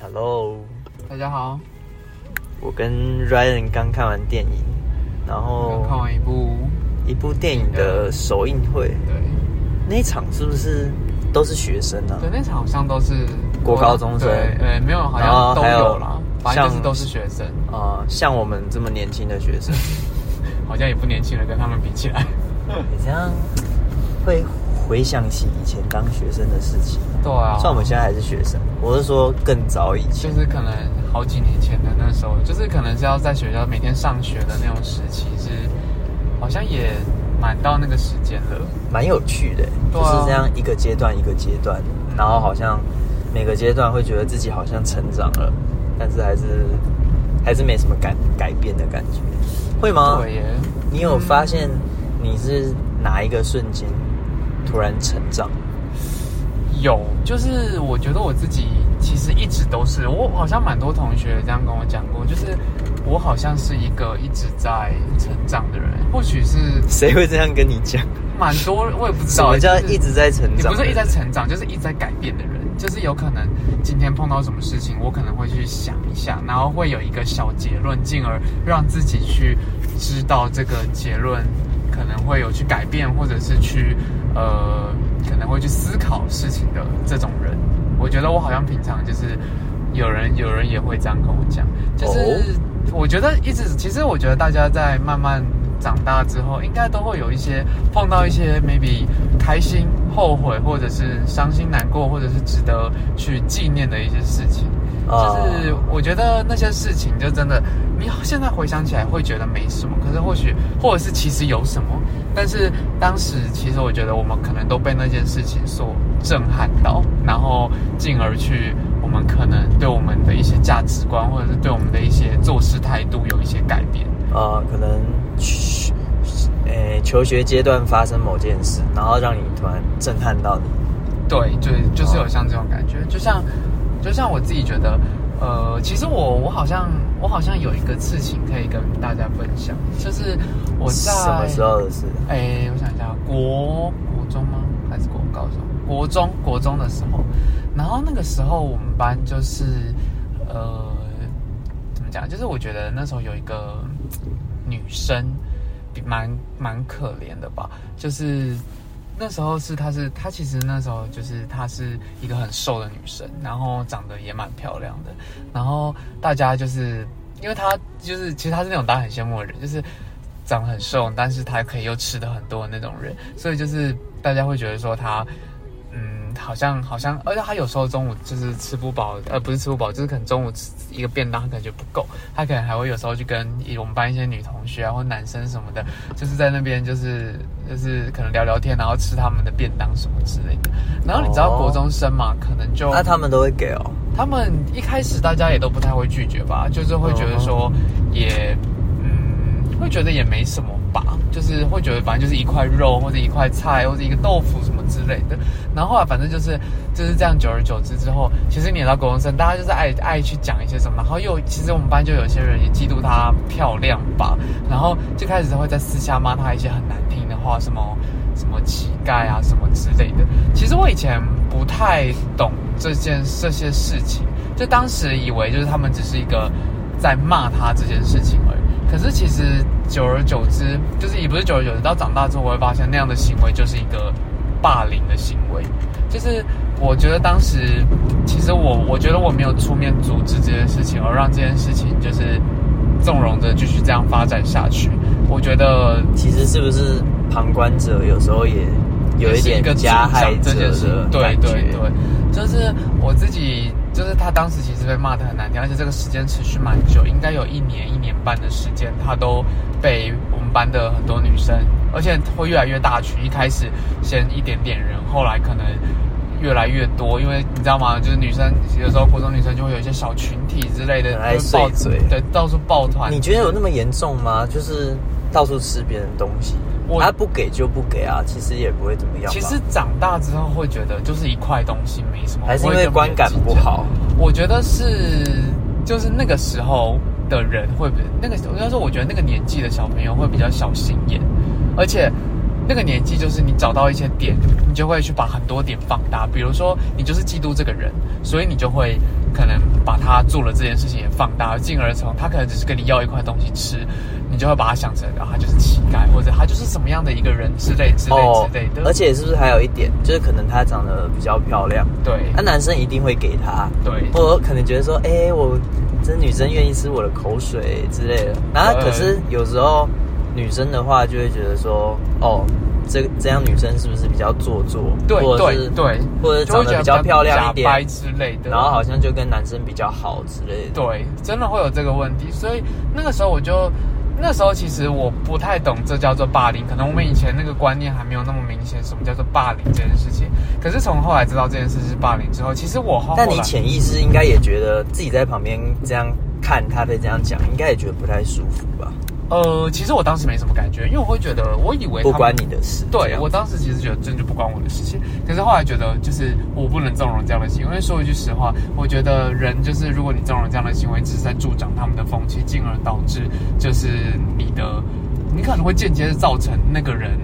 Hello，大家好，我跟 Ryan 刚看完电影，然后看完一部，一部电影的首映会，对。那一场是不是都是学生啊？对，那场好像都是国高中生。对，呃，没有，好像都还有有啦，反正就是都是学生，啊、像我们这么年轻的学生，好像也不年轻了，跟他们比起来。你这样会回想起以前当学生的事情。对啊，像我们现在还是学生，我是说更早以前就。是可能好几年前的那时候，就是可能是要在学校每天上学的那种时期，是好像也蛮到那个时间了。蛮有趣的，就是这样一个阶段一个阶段，然后好像每个阶段会觉得自己好像成长了，但是还是还是没什么改改变的感觉，会吗？对耶，你有发现你是哪一个瞬间突然成长？有，就是我觉得我自己其实一直都是，我好像蛮多同学这样跟我讲过，就是我好像是一个一直在成长的人，或许是谁会这样跟你讲？蛮多，我也不知道 什么叫一直在成长？你不是一直在成长，就是一直在改变的人，就是有可能今天碰到什么事情，我可能会去想一下，然后会有一个小结论，进而让自己去知道这个结论可能会有去改变，或者是去呃可能会去思考事情的这种人。我觉得我好像平常就是有人有人也会这样跟我讲，就是哦我觉得一直其实我觉得大家在慢慢长大之后，应该都会有一些碰到一些 maybe 开心、后悔，或者是伤心、难过，或者是值得去纪念的一些事情。啊就是我觉得那些事情就真的，你现在回想起来会觉得没什么，可是或许或者是其实有什么，但是当时其实我觉得我们可能都被那件事情所震撼到，然后进而去我们可能对我们的一些价值观，或者是对我们的一些做事态度有一些改变。呃、可能去，诶、求学阶段发生某件事，然后让你突然震撼到你。对，就就是有像这种感觉，就像就像我自己觉得，呃，其实我我好像我好像有一个事情可以跟大家分享，就是我在什么时候的事？哎，我想一下，国国中吗？还是国高中？国中国中的时候，然后那个时候我们班就是呃，怎么讲？就是我觉得那时候有一个女生，比蛮蛮可怜的吧，就是。那时候是她是她其实那时候就是她是一个很瘦的女生，然后长得也蛮漂亮的，然后大家就是因为她就是其实她是那种大家很羡慕的人，就是长得很瘦，但是她可以又吃的很多的那种人，所以就是大家会觉得说她好像好像，而且他有时候中午就是吃不饱，呃不是吃不饱，就是可能中午吃一个便当她可能就不够，他可能还会有时候去跟我们班一些女同学啊或男生什么的，就是在那边就是就是可能聊聊天，然后吃他们的便当什么之类的。然后你知道哦国中生嘛，可能就那、他们都会给哦。他们一开始大家也都不太会拒绝吧，就是会觉得说也嗯会觉得也没什么吧，就是会觉得反正就是一块肉或者一块菜或者一个豆腐什么之类的。然后后来反正就是就是这样，久而久之之后，其实你也知道国中生，大家就是爱爱去讲一些什么，然后又其实我们班就有些人也嫉妒她漂亮吧，然后就开始会在私下骂她一些很难听的话，什么。什么乞丐啊，什么之类的。其实我以前不太懂这件这些事情，就当时以为就是他们只是一个在骂他这件事情而已。可是其实久而久之，就是也不是久而久之，到长大之后我会发现那样的行为就是一个霸凌的行为。就是我觉得当时，其实我我觉得我没有出面阻止这件事情，而让这件事情就是纵容着继续这样发展下去。我觉得其实是不是旁观者有时候也有一点加害者这件事的对？对对，就是我自己，就是他当时其实被骂的很难听，而且这个时间持续蛮久，应该有一年一年半的时间，他都被我们班的很多女生，而且会越来越大群，一开始先一点点人，后来可能。越来越多，因为你知道吗？就是女生有时候国中女生就会有一些小群体之类的，很爱就是抱碎嘴对，到处抱团。你觉得有那么严重吗？就是到处吃别人东西，我他不给就不给啊，其实也不会怎么样。其实长大之后会觉得，就是一块东西没什么，还是因为观感不好。我觉得是，就是那个时候的人会比那个，应该说，我觉得那个年纪的小朋友会比较小心眼，而且那个年纪就是你找到一些点，你就会去把很多点放大。比如说，你就是嫉妒这个人，所以你就会可能把他做了这件事情也放大，进而从他可能只是跟你要一块东西吃，你就会把他想成啊他就是乞丐，或者他就是什么样的一个人之类之类之类的。而且是不是还有一点，就是可能他长得比较漂亮，对，那男生一定会给他，对，或可能觉得说，哎，我这女生愿意吃我的口水之类的。然后可是有时候女生的话就会觉得说，哦。这这样女生是不是比较做作？对对对，或者长得比较漂亮一点之类的，然后好像就跟男生比较好之类的。对，真的会有这个问题。所以那个时候我就，那时候其实我不太懂这叫做霸凌，可能我们以前那个观念还没有那么明显，什么叫做霸凌这件事情。可是从后来知道这件事是霸凌之后，其实我后但你潜意识应该也觉得自己在旁边这样看他被这样讲，应该也觉得不太舒服吧？呃，其实我当时没什么感觉，因为我会觉得，我以为不关你的事。对我当时其实觉得真的就不关我的事情，可是后来觉得，就是我不能纵容这样的行为。因为说一句实话，我觉得人就是如果你纵容这样的行为，只是在助长他们的风气，进而导致就是你的，你可能会间接的造成那个人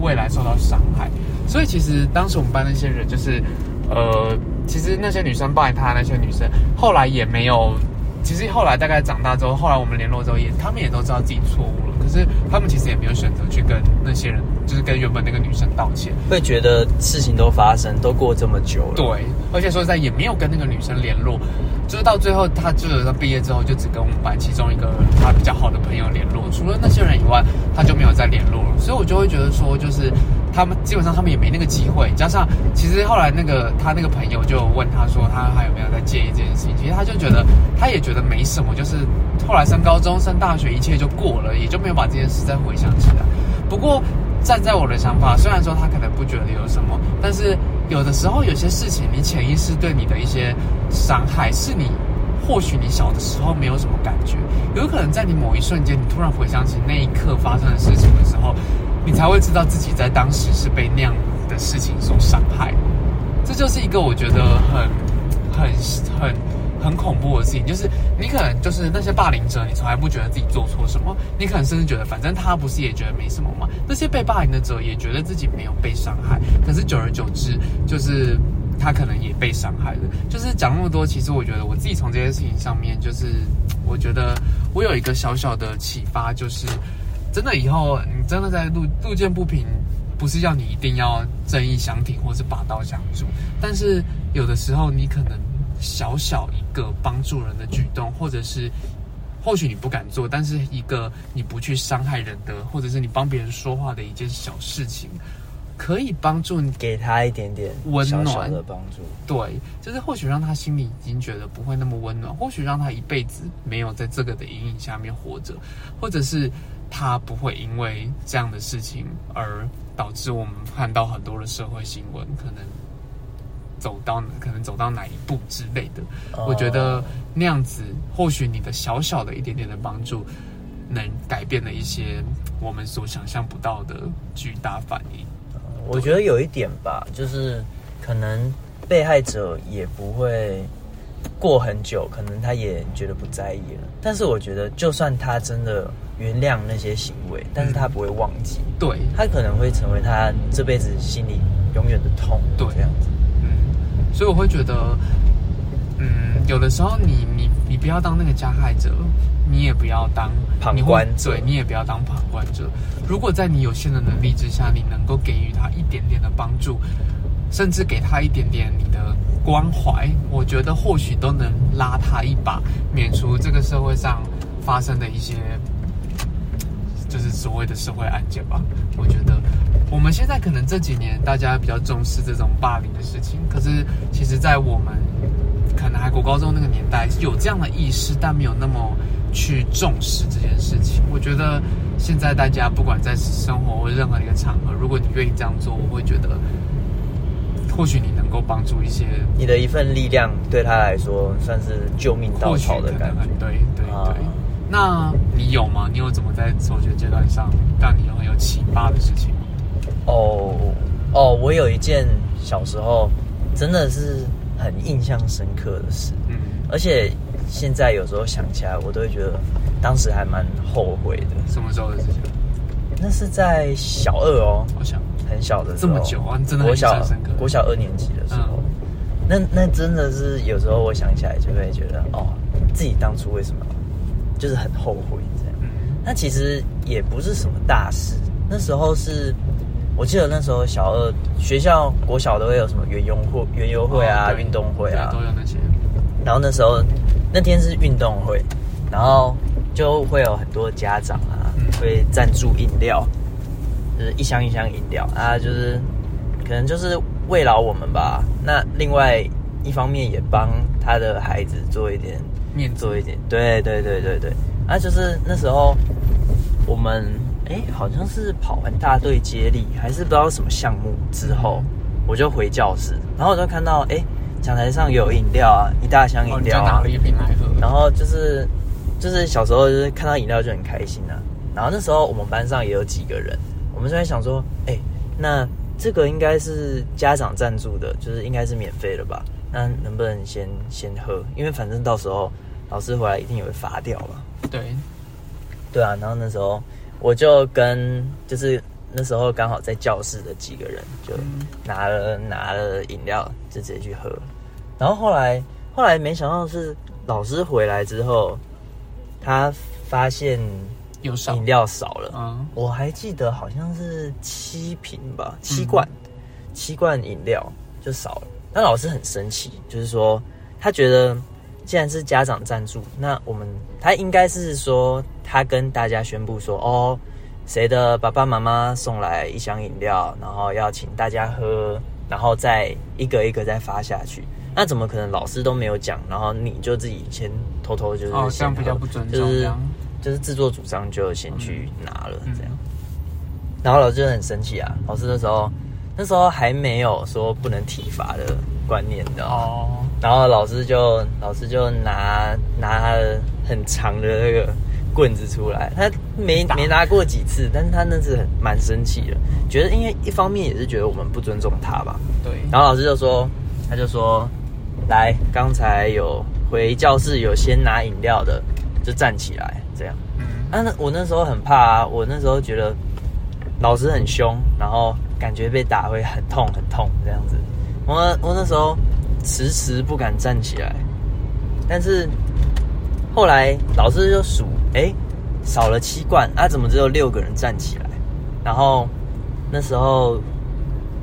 未来受到伤害。所以其实当时我们班那些人，就是呃，其实那些女生拜他那些女生，后来也没有。其实后来大概长大之后，后来我们联络之后，也他们也都知道自己错误了。可是他们其实也没有选择去跟那些人，就是跟原本那个女生道歉。会觉得事情都发生，都过这么久了。对，而且说实在也没有跟那个女生联络。就是到最后，他就是他毕业之后，就只跟我们班其中一个他比较好的朋友联络。除了那些人以外，他就没有再联络了。所以我就会觉得说，就是。他们基本上他们也没那个机会，加上其实后来那个他那个朋友就问他说他还有没有在介意这件事情，其实他就觉得他也觉得没什么，就是后来升高中升大学一切就过了，也就没有把这件事再回想起来。不过站在我的想法，虽然说他可能不觉得有什么，但是有的时候有些事情你潜意识对你的一些伤害，是你或许你小的时候没有什么感觉，有可能在你某一瞬间你突然回想起那一刻发生的事情的时候。你才会知道自己在当时是被那样的事情所伤害，这就是一个我觉得很、很、很、很恐怖的事情。就是你可能就是那些霸凌者，你从来不觉得自己做错什么，你可能甚至觉得反正他不是也觉得没什么嘛。那些被霸凌的者也觉得自己没有被伤害，可是久而久之，就是他可能也被伤害了。就是讲那么多，其实我觉得我自己从这件事情上面，就是我觉得我有一个小小的启发，就是。真的以后你真的在路路见不平，不是要你一定要正义相挺或是拔刀相助，但是有的时候你可能小小一个帮助人的举动，或者是或许你不敢做，但是一个你不去伤害人的，或者是你帮别人说话的一件小事情。可以帮助你给他一点点温暖的帮助，对，就是或许让他心里已经觉得不会那么温暖，或许让他一辈子没有在这个的阴影下面活着，或者是他不会因为这样的事情而导致我们看到很多的社会新闻，可能走到可能走到哪一步之类的。我觉得那样子，或许你的小小的一点点的帮助，能改变了一些我们所想象不到的巨大反应。我觉得有一点吧，就是可能被害者也不会过很久，可能他也觉得不在意了。但是我觉得，就算他真的原谅那些行为，但是他不会忘记，对他可能会成为他这辈子心里永远的痛，对这样子。嗯，所以我会觉得，嗯，有的时候你你你不要当那个加害者。你也不要当旁观者，你也不要当旁观者。如果在你有限的能力之下，你能够给予他一点点的帮助，甚至给他一点点你的关怀，我觉得或许都能拉他一把，免除这个社会上发生的一些，就是所谓的社会案件吧。我觉得我们现在可能这几年大家比较重视这种霸凌的事情，可是其实，在我们可能还国高中那个年代有这样的意识，但没有那么。去重视这件事情，我觉得现在大家不管在生活或任何一个场合，如果你愿意这样做，我会觉得或许你能够帮助一些你的一份力量，对他来说算是救命稻草的感觉。对对对，那你有吗？你有怎么在求学阶段上让你有很有启发的事情吗？哦哦，我有一件小时候真的是很印象深刻的事，嗯，而且。现在有时候想起来，我都会觉得当时还蛮后悔的。什么时候的事情？那是在小二哦，好像很小的这么久啊，真的国小国小二年级的时候。那那真的是有时候我想起来就会觉得，哦，自己当初为什么就是很后悔这样。那其实也不是什么大事，那时候是我记得那时候小二学校国小都会有什么园游会、园游会啊、运动会啊，都有那些。然后那时候那天是运动会，然后就会有很多家长啊，嗯。会赞助饮料，就是一箱一箱饮料啊，就是可能就是慰劳我们吧。那另外一方面也帮他的孩子做一点面做一点，对对对对对。啊，就是那时候我们哎，好像是跑完大队接力，还是不知道什么项目之后，我就回教室，然后我就看到哎，讲台上有饮料啊，一大箱哦，饮料啊你就拿了，一瓶来喝。然后就是就是小时候就是看到饮料就很开心啊。然后那时候我们班上也有几个人，我们就在想说，哎，那这个应该是家长赞助的，就是应该是免费的吧？那能不能先先喝？因为反正到时候老师回来一定也会罚掉吧？对，对啊。然后那时候我就跟就是那时候刚好在教室的几个人就嗯拿了拿了饮料就直接去喝，然后后来后来没想到是老师回来之后，他发现有少饮。料少了，嗯，我还记得好像是七瓶吧，七罐，七罐饮料就少了。那老师很生气，就是说他觉得既然是家长赞助，那我们他应该是说他跟大家宣布说，哦，谁的爸爸妈妈送来一箱饮料，然后要请大家喝，然后再一个一个再发下去。那怎么可能老师都没有讲，然后你就自己先偷偷就是哦，这样比较不尊重，就是。就是自作主张就先去拿了嗯。这样。然后老师就很生气啊，老师那时候那时候还没有说不能体罚的观念，你知道吗？哦，然后老师就老师就拿拿他的很长的那个棍子出来，他没没拿过几次，但是他那次很蛮生气的，觉得因为一方面也是觉得我们不尊重他吧，对，然后老师就说，他就说，来，刚才有回教室有先拿饮料的，就站起来，啊，那我那时候很怕啊，我那时候觉得老师很凶，然后感觉被打会很痛很痛这样子。我我那时候迟迟不敢站起来，但是后来老师就数，哎，少了七罐，啊，怎么只有六个人站起来？然后那时候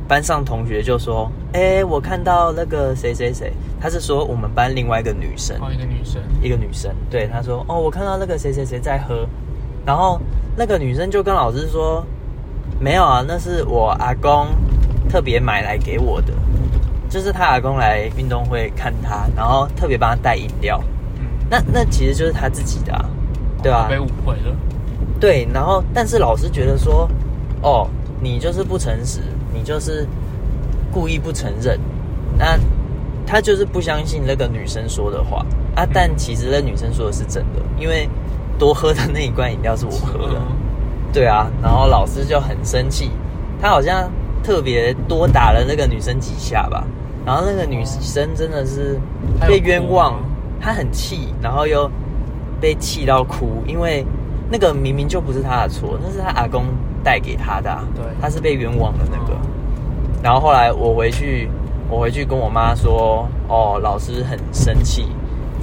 班上同学就说，哎，我看到那个谁谁谁，他是说我们班另外一个女生，哦，一个女生，一个女生，对他说：“哦，我看到那个谁谁谁在喝。”然后那个女生就跟老师说：“没有啊，那是我阿公特别买来给我的，就是他阿公来运动会看他，然后特别帮他带饮料。嗯，那那其实就是他自己的、啊，对吧、被误会了，对，然后但是老师觉得说，哦，你就是不诚实，你就是故意不承认，那他就是不相信那个女生说的话啊。但其实那女生说的是真的，因为多喝的那一罐饮料是我喝的，嗯对啊。然后老师就很生气，他好像特别多打了那个女生几下吧。然后那个女生真的是被冤枉她很气，然后又被气到哭，因为那个明明就不是她的错，那是她阿公带给她的、啊，对她是被冤枉的那个。嗯然后后来我回去，我回去跟我妈说，哦，老师很生气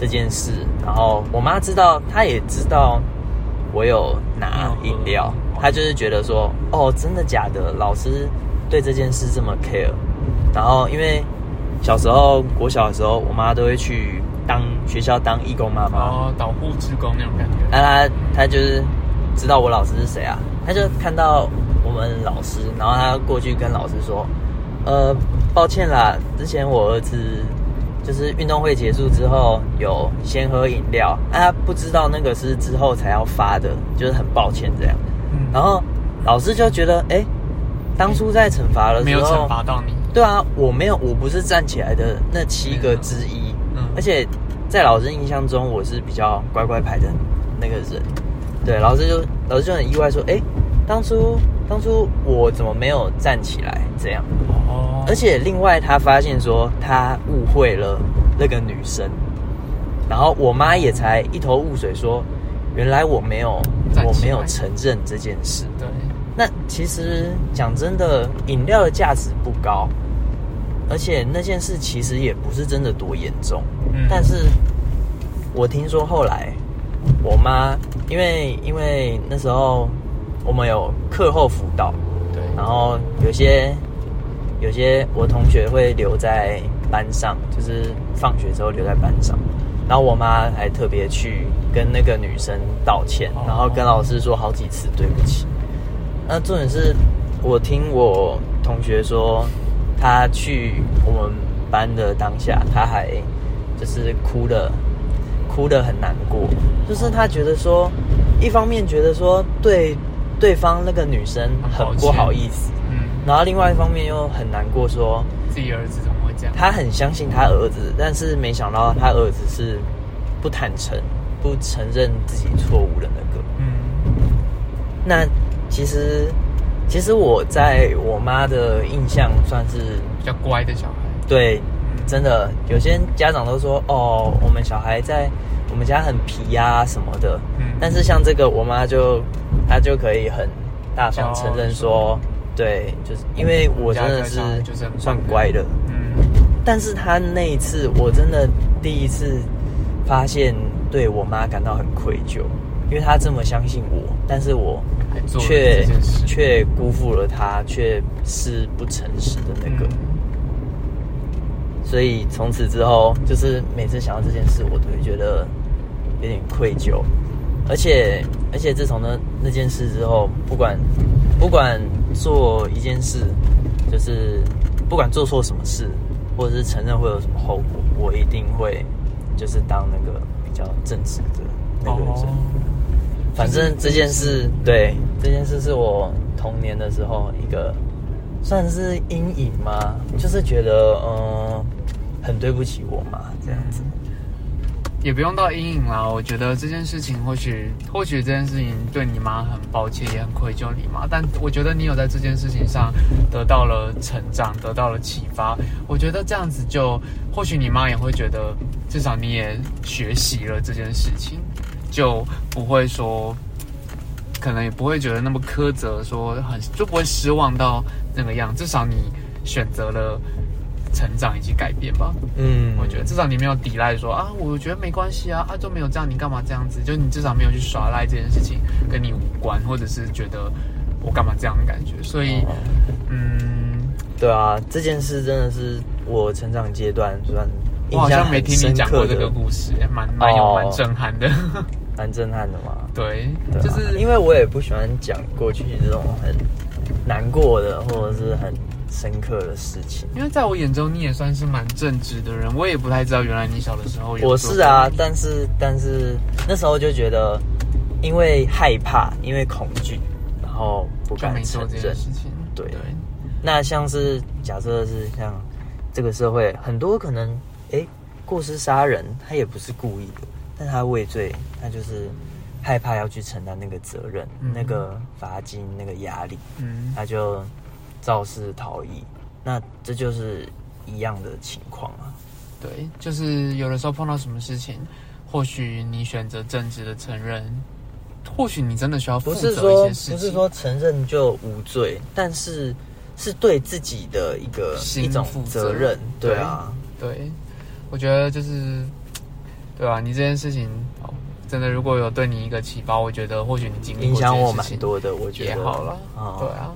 这件事。然后我妈知道，她也知道我有拿饮料，她就是觉得说，哦，真的假的？老师对这件事这么 care。然后因为小时候国小的时候，我妈都会去当学校当义工妈妈。然后导护职工那种感觉，那她她就是知道我老师是谁啊，她就看到我们老师，然后她过去跟老师说，呃，抱歉啦，之前我儿子就是运动会结束之后有先喝饮料，啊，他不知道那个是之后才要发的，就是很抱歉这样。嗯然后老师就觉得，哎、当初在惩罚的时候，没有惩罚到你，对啊，我没有，我不是站起来的那七个之一，嗯而且在老师印象中，我是比较乖乖牌的那个人。对，老师就老师就很意外说，哎，当初当初我怎么没有站起来这样？哦，而且另外他发现说他误会了那个女生，然后我妈也才一头雾水说，原来我没有我没有承认这件事。对，那其实讲真的，饮料的价值不高，而且那件事其实也不是真的多严重，嗯。但是我听说后来我妈，因为因为那时候我们有课后辅导，对，然后有些有些我同学会留在班上，就是放学之后留在班上。然后我妈还特别去跟那个女生道歉哦，然后跟老师说好几次对不起。那重点是我听我同学说，他去我们班的当下，他还就是哭的哭的很难过，就是他觉得说，一方面觉得说对对方那个女生很不好意思，嗯，然后另外一方面又很难过说，自己儿子怎么会这样？他很相信他儿子，但是没想到他儿子是不坦诚、不承认自己错误的那个。嗯，那其实，其实我在我妈的印象算是比较乖的小孩。对，嗯真的有些家长都说哦，我们小孩在我们家很皮呀、什么的。嗯但是像这个，我妈就她就可以很大方承认说，对，就是因为我真的是算乖的。嗯，但是他那一次，我真的第一次发现对我妈感到很愧疚，因为她这么相信我，但是我却却辜负了她，却是不诚实的那个。嗯所以从此之后，就是每次想到这件事，我都会觉得有点愧疚，而且而且自从那那件事之后，不管不管做一件事，就是不管做错什么事，或者是承认会有什么后果，我一定会就是当那个比较正直的那个人。哦，反正这件事，对这件事是我童年的时候一个算是阴影吗？就是觉得嗯，很对不起我妈这样子。也不用到阴影啦。我觉得这件事情，或许或许这件事情对你妈很抱歉，也很愧疚你妈。但我觉得你有在这件事情上得到了成长，得到了启发。我觉得这样子就，或许你妈也会觉得，至少你也学习了这件事情，就不会说，可能也不会觉得那么苛责，说很就不会失望到那个样。至少你选择了成长以及改变吧。嗯，我觉得至少你没有抵赖说啊，我觉得没关系啊，啊就没有这样，你干嘛这样子？就你至少没有去耍赖这件事情跟你无关，或者是觉得我干嘛这样的感觉。所以，哦嗯，对啊，这件事真的是我成长阶段算我好像没听你讲过这个，故事，蛮蛮有哦蛮震撼的。蛮震撼的嘛。对，对啊就是因为我也不喜欢讲过去这种很难过的或者是很深刻的事情。因为在我眼中你也算是蛮正直的人，我也不太知道原来你小的时候有我是啊，但是但是那时候就觉得，因为害怕，因为恐惧，然后不敢承认没做这件。事情。对对，那像是假设是像这个社会，很多可能诶过失杀人，他也不是故意的，但他畏罪，他就是害怕要去承担那个责任、嗯那个罚金、那个压力，嗯，他就肇事逃逸。那这就是一样的情况啊。对，就是有的时候碰到什么事情，或许你选择正直的承认，或许你真的需要负责一不是说些事情，不是说承认就无罪，但是是对自己的一个心一种负责责任。对啊，对，我觉得就是，对啊、你这件事情，哦，真的如果有对你一个启发，我觉得或许你经历过影响我蛮多的，我觉得也好了。哦对啊，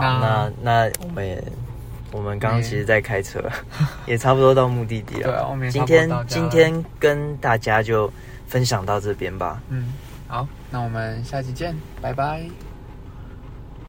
好，那那那我们也，我们刚刚其实在开车，也差不多到目的地了。对啊我们今天今天跟大家就分享到这边吧。嗯，好，那我们下期见，拜拜。